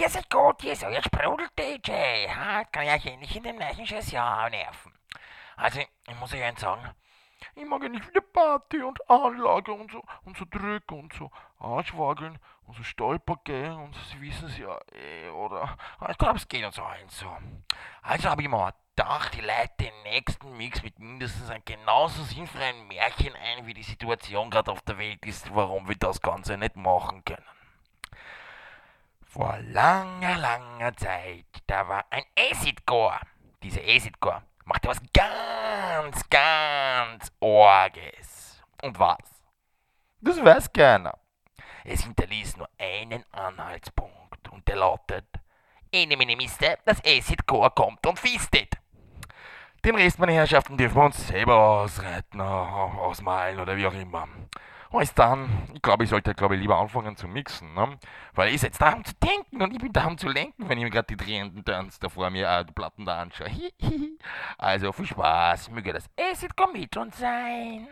ihr seid gut, ihr seid Sprudel-DJ. Kann ich euch endlich in dem neuen Jahr nerven. Also, ich muss euch eins sagen. Ich mag ja nicht wieder Party und Anlage und so, und so Drück und so Arschwageln und so Stolpergänge und Sie wissen es ja, eh, oder? Ich glaube, es geht uns allen so. Also habe ich mir gedacht, ich leite den nächsten Mix mit mindestens einem genauso sinnfreien Märchen ein, wie die Situation gerade auf der Welt ist, warum wir das Ganze nicht machen können. Vor langer, langer Zeit, da war ein Acid-Core. Dieser Acid-Core machte was ganz, ganz Orges. Und was? Das weiß keiner. Es hinterließ nur einen Anhaltspunkt und der lautet, Ene mene miste, das Acid Core kommt und fistet. Den Rest, meine Herrschaften, dürfen wir uns selber ausreiten, ausmalen oder wie auch immer. Alles dann, ich glaube, ich sollte glaube lieber anfangen zu mixen, ne? Weil ich jetzt da um zu denken und ich bin da um zu lenken, wenn ich mir gerade die drehenden Turns da vor mir, äh, die Platten da anschaue. also viel Spaß, möge das Acid mit uns sein.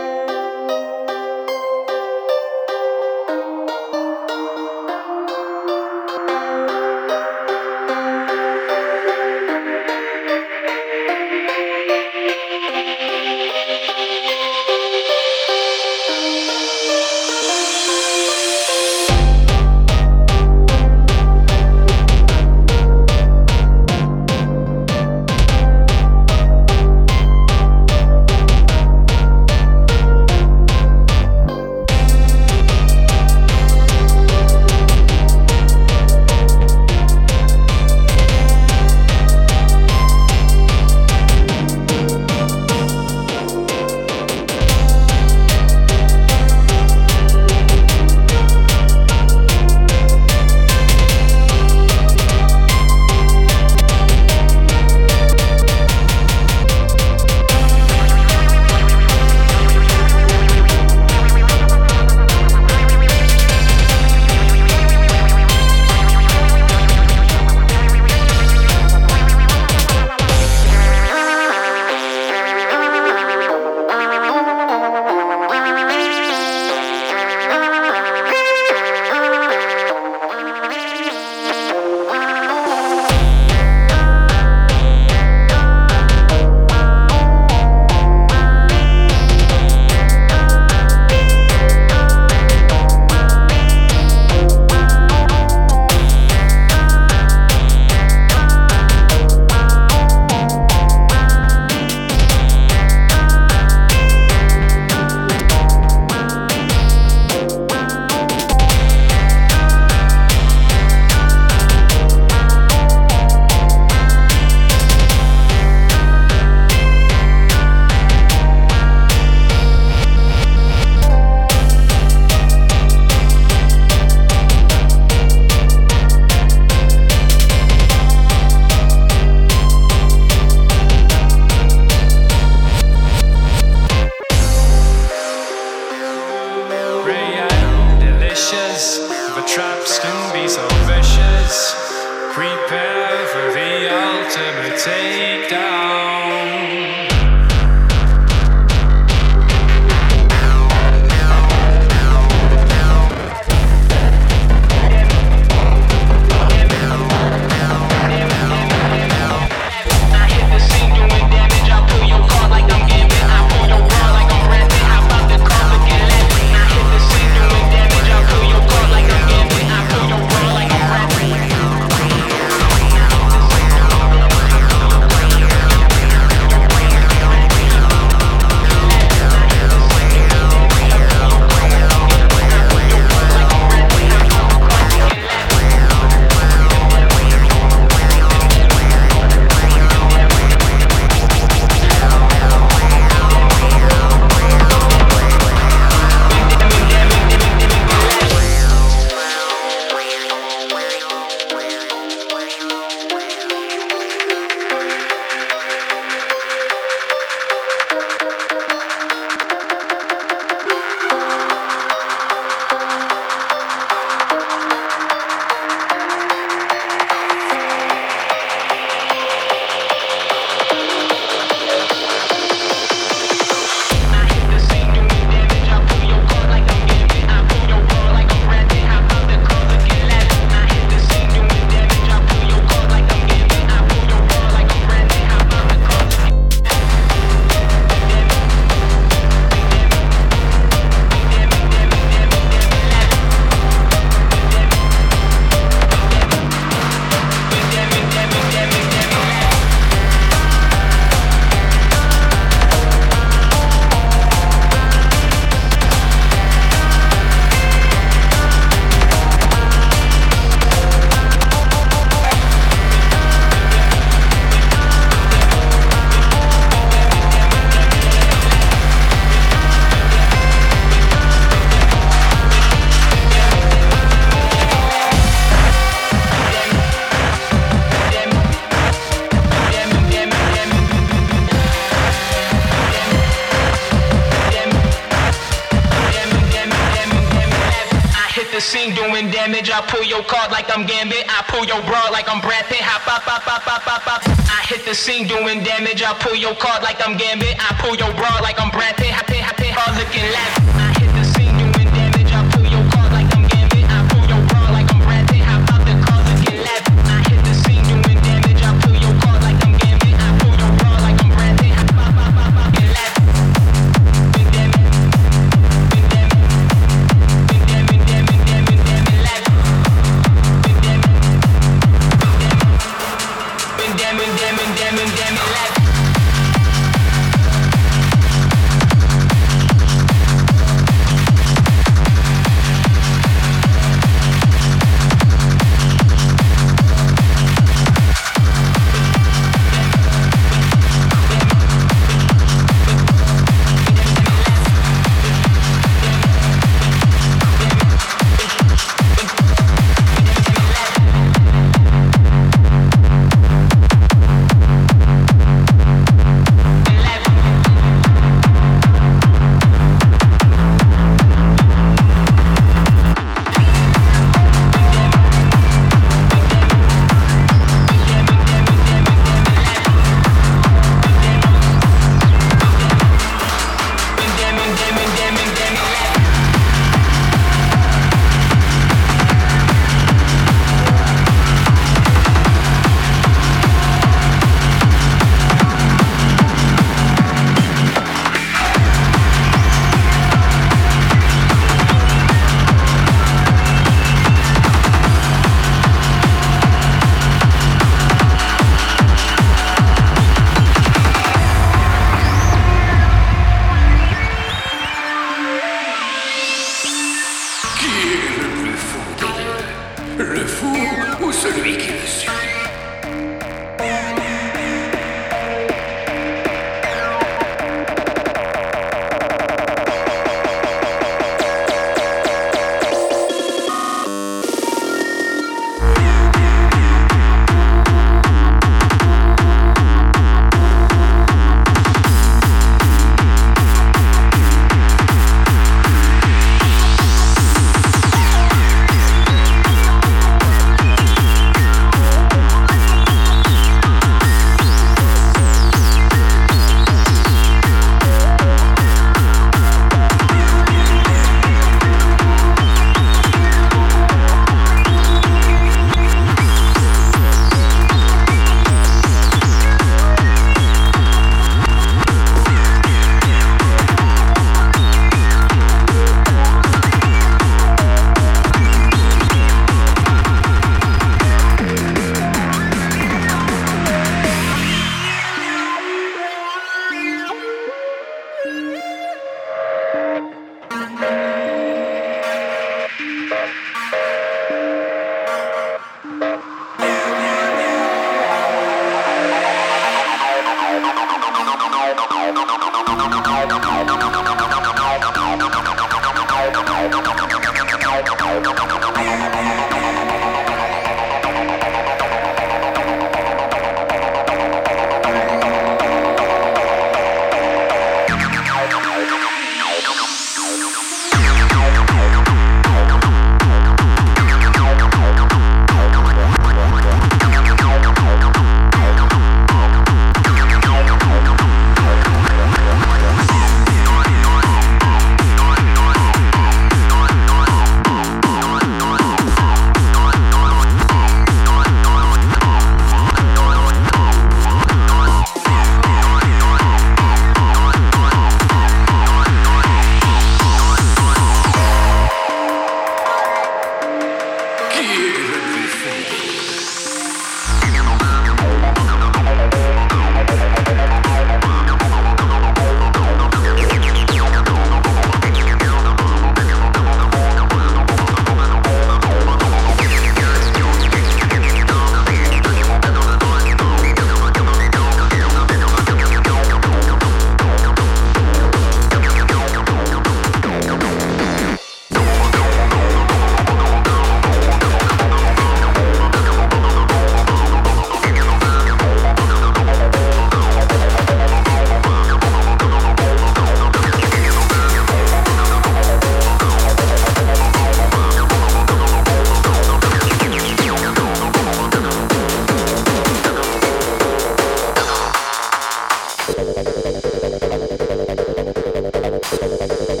Thank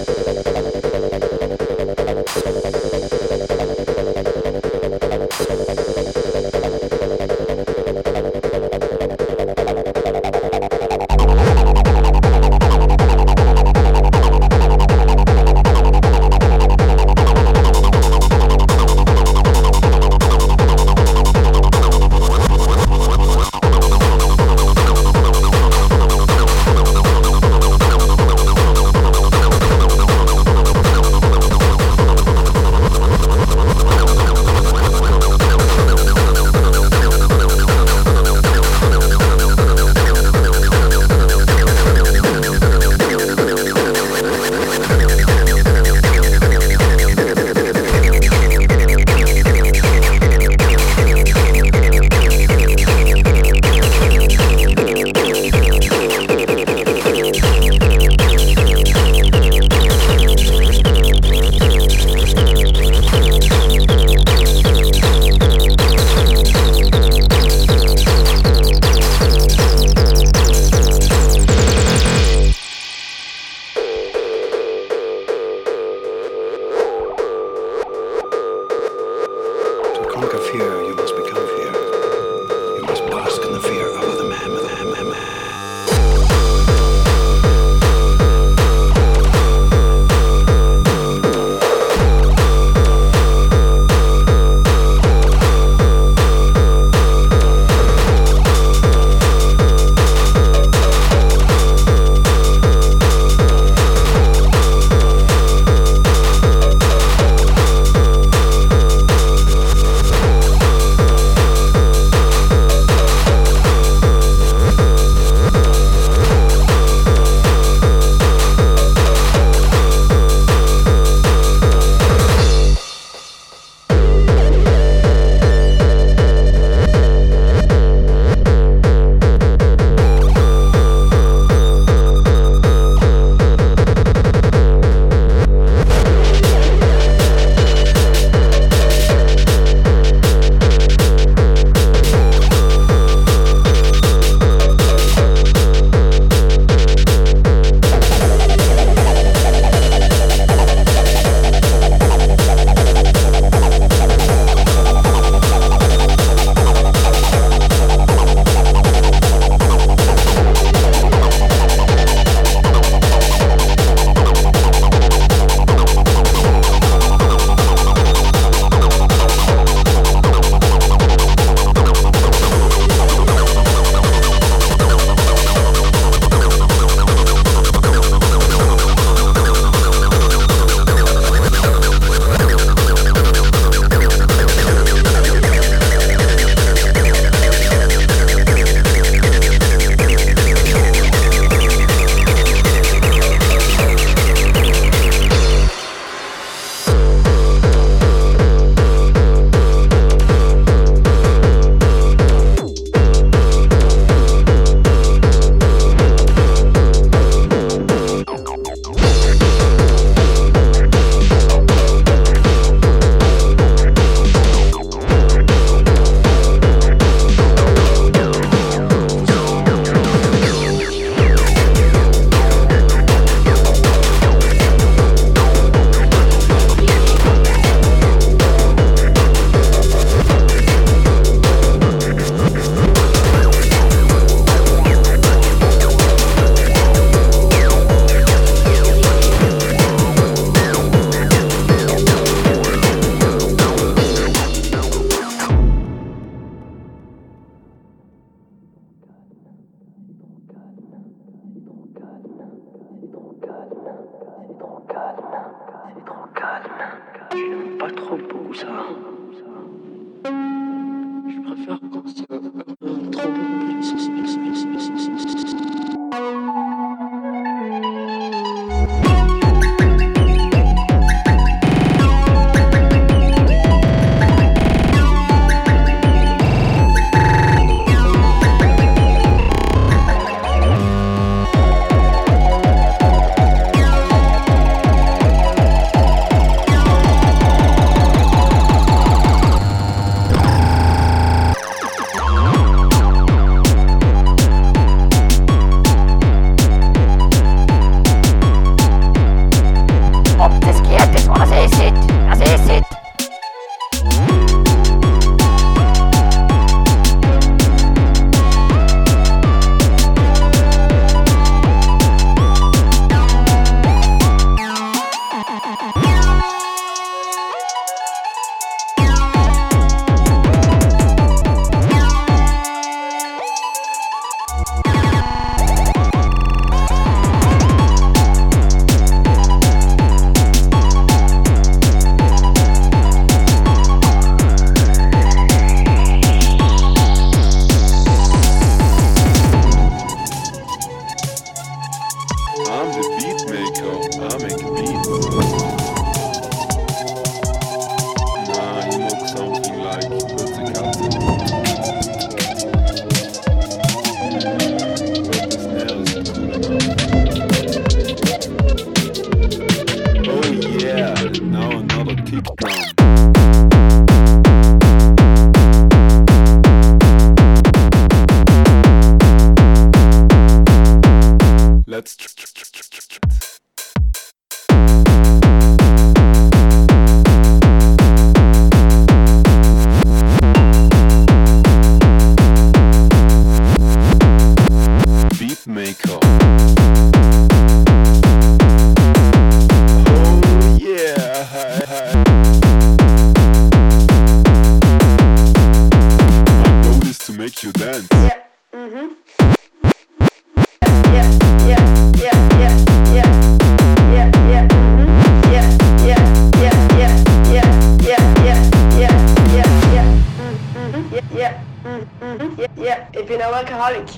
you.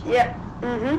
Yeah. Mm-hmm.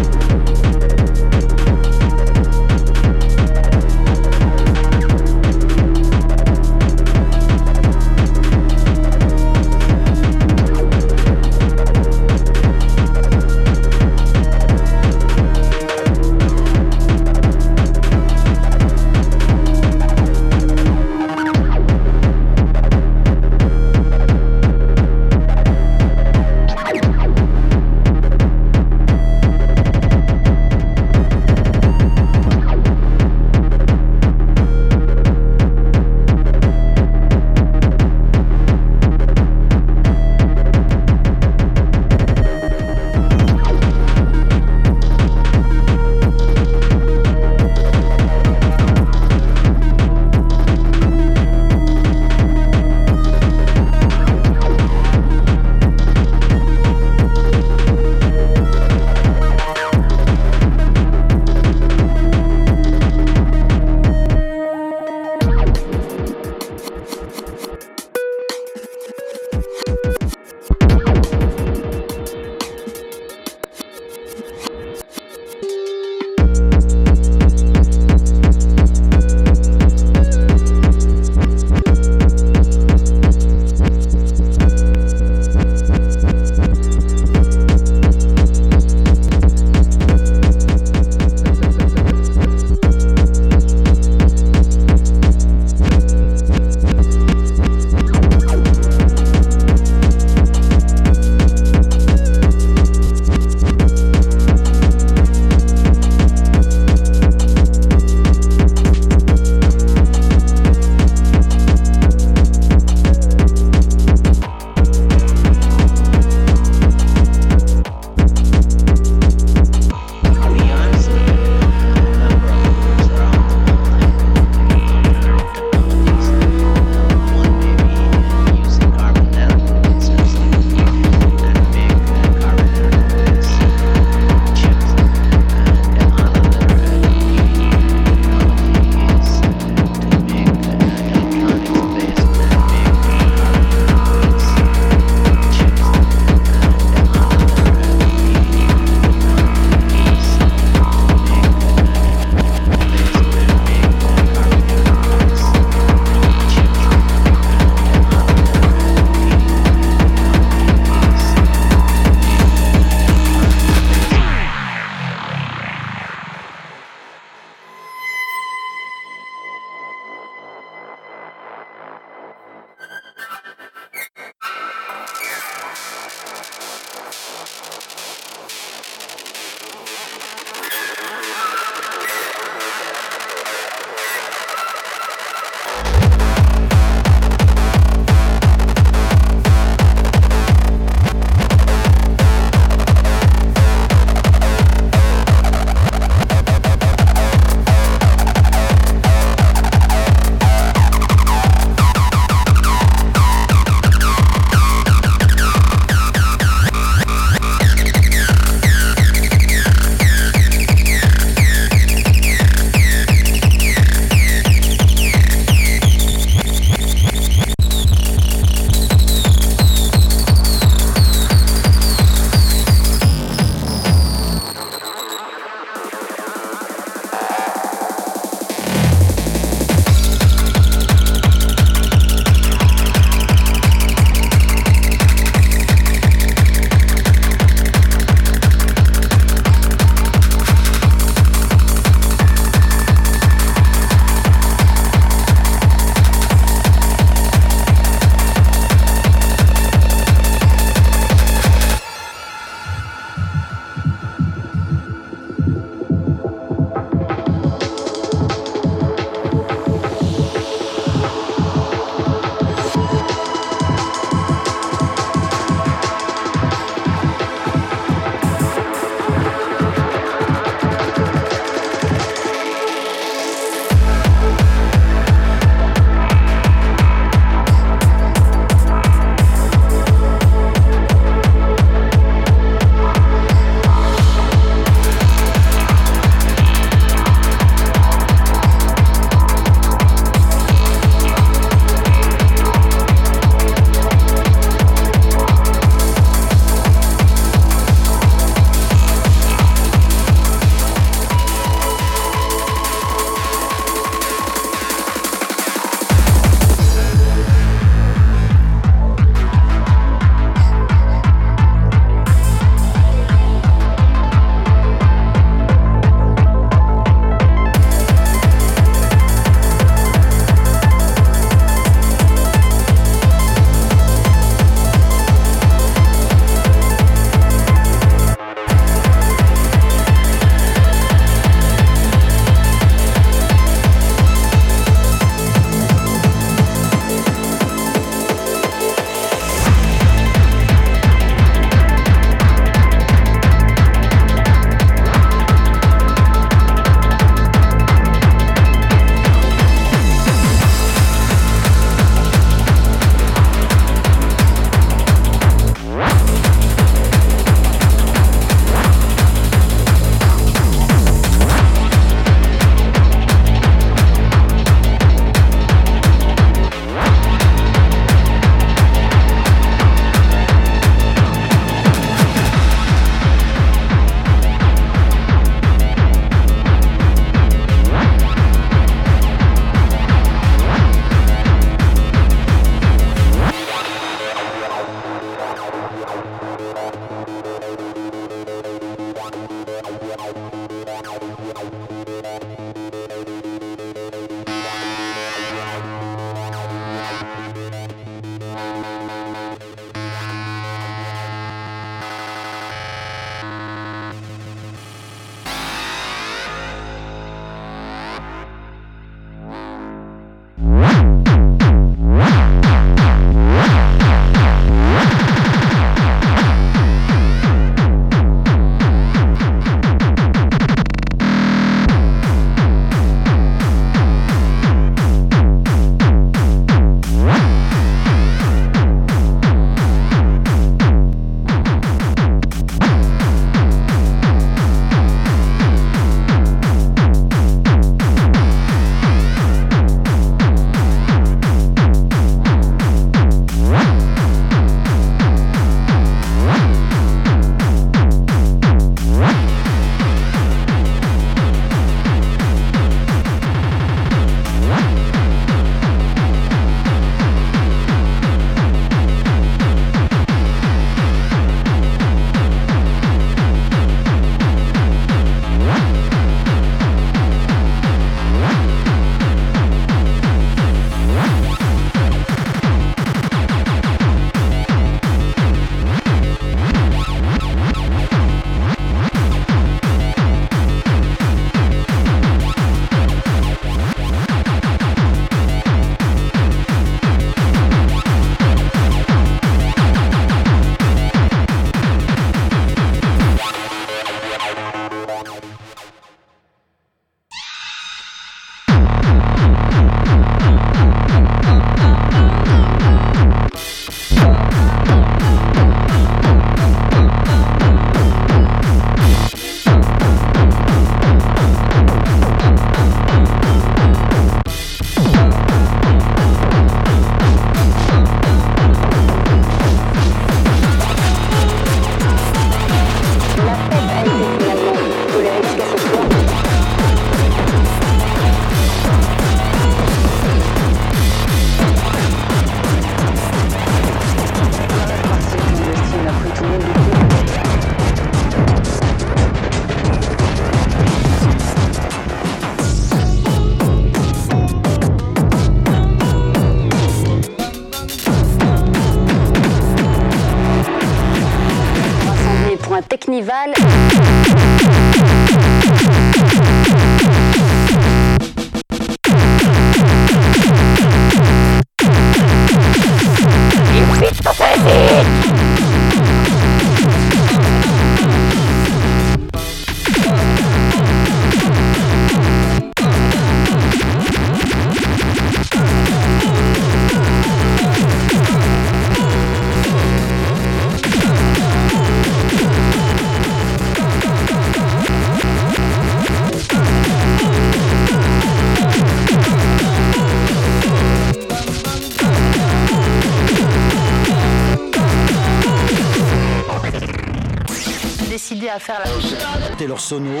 Taylor Sono.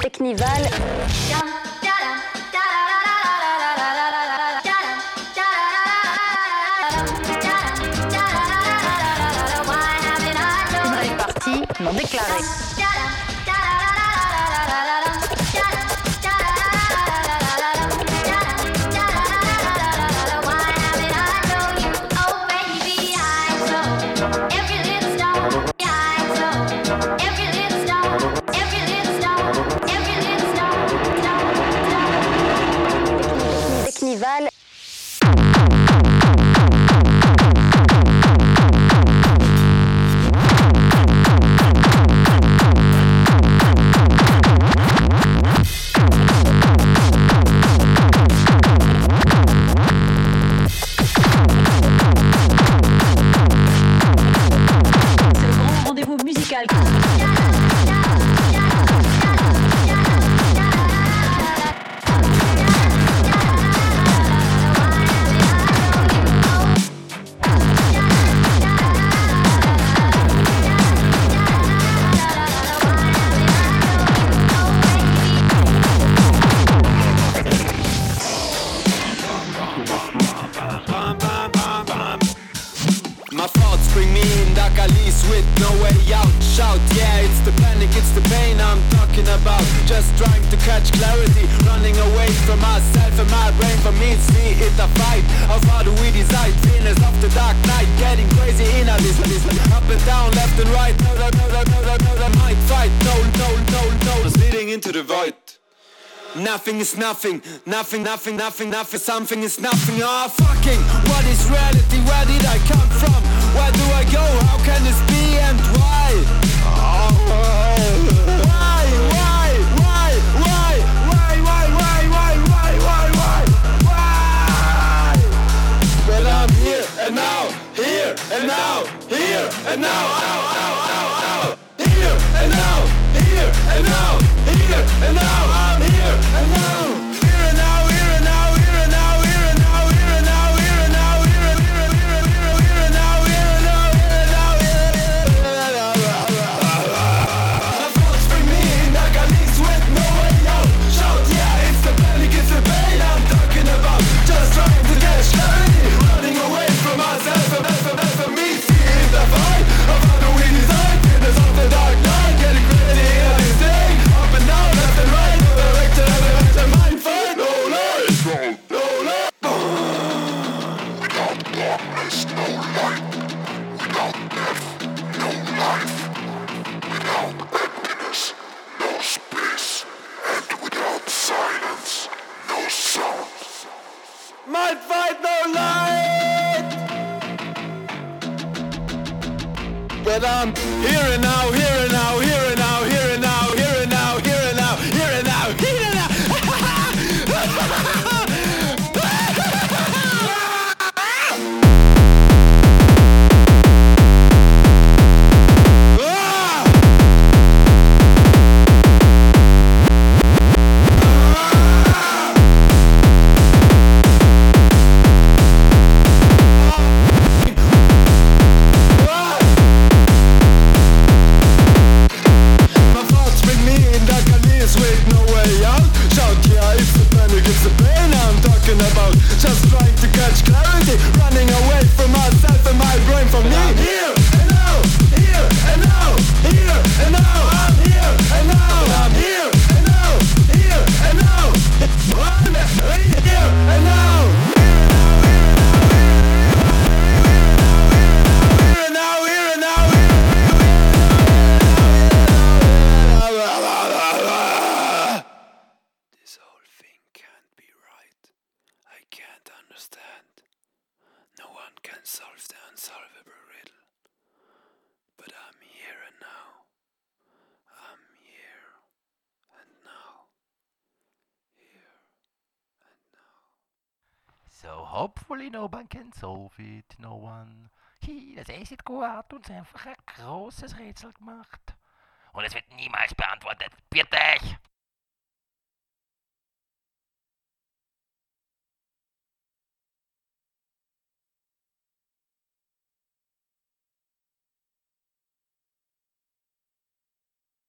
Technival. Non déclaré. Nothing is nothing, nothing, nothing, nothing, nothing, something is nothing. Ah, oh, fucking, what is reality? Where did I come from? Where do I go? How can this be and why? And now, here and now, here and now, here and now here and now, here and now, I'm here and now. Here and now, here Hopefully nobody can solve it, no one. Hi, das Acid Goa hat uns einfach ein großes Rätsel gemacht. Und es wird niemals beantwortet. Bitte!